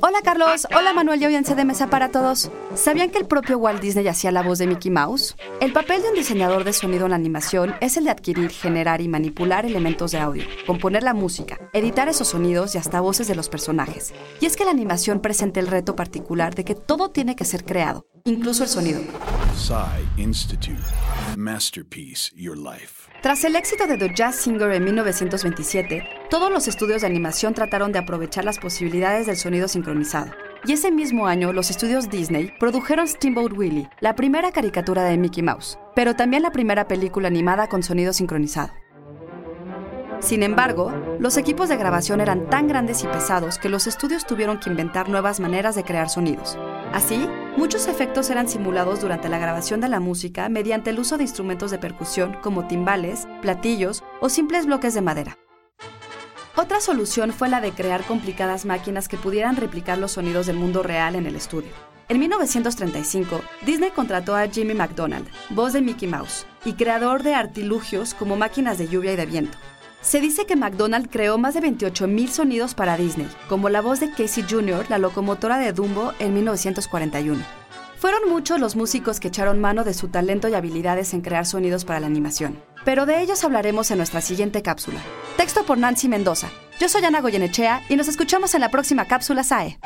Hola Carlos, hola Manuel y audiencia de mesa para todos. ¿Sabían que el propio Walt Disney hacía la voz de Mickey Mouse? El papel de un diseñador de sonido en la animación es el de adquirir, generar y manipular elementos de audio, componer la música, editar esos sonidos y hasta voces de los personajes. Y es que la animación presenta el reto particular de que todo tiene que ser creado, incluso el sonido. Institute. Masterpiece Your Life. Tras el éxito de The Jazz Singer en 1927, todos los estudios de animación trataron de aprovechar las posibilidades del sonido sincronizado. Y ese mismo año, los estudios Disney produjeron Steamboat Willie, la primera caricatura de Mickey Mouse, pero también la primera película animada con sonido sincronizado. Sin embargo, los equipos de grabación eran tan grandes y pesados que los estudios tuvieron que inventar nuevas maneras de crear sonidos. Así, muchos efectos eran simulados durante la grabación de la música mediante el uso de instrumentos de percusión como timbales, platillos o simples bloques de madera. Otra solución fue la de crear complicadas máquinas que pudieran replicar los sonidos del mundo real en el estudio. En 1935, Disney contrató a Jimmy McDonald, voz de Mickey Mouse, y creador de artilugios como máquinas de lluvia y de viento, se dice que McDonald creó más de 28.000 sonidos para Disney, como la voz de Casey Jr., la locomotora de Dumbo, en 1941. Fueron muchos los músicos que echaron mano de su talento y habilidades en crear sonidos para la animación, pero de ellos hablaremos en nuestra siguiente cápsula. Texto por Nancy Mendoza. Yo soy Ana Goyenechea y nos escuchamos en la próxima cápsula SAE.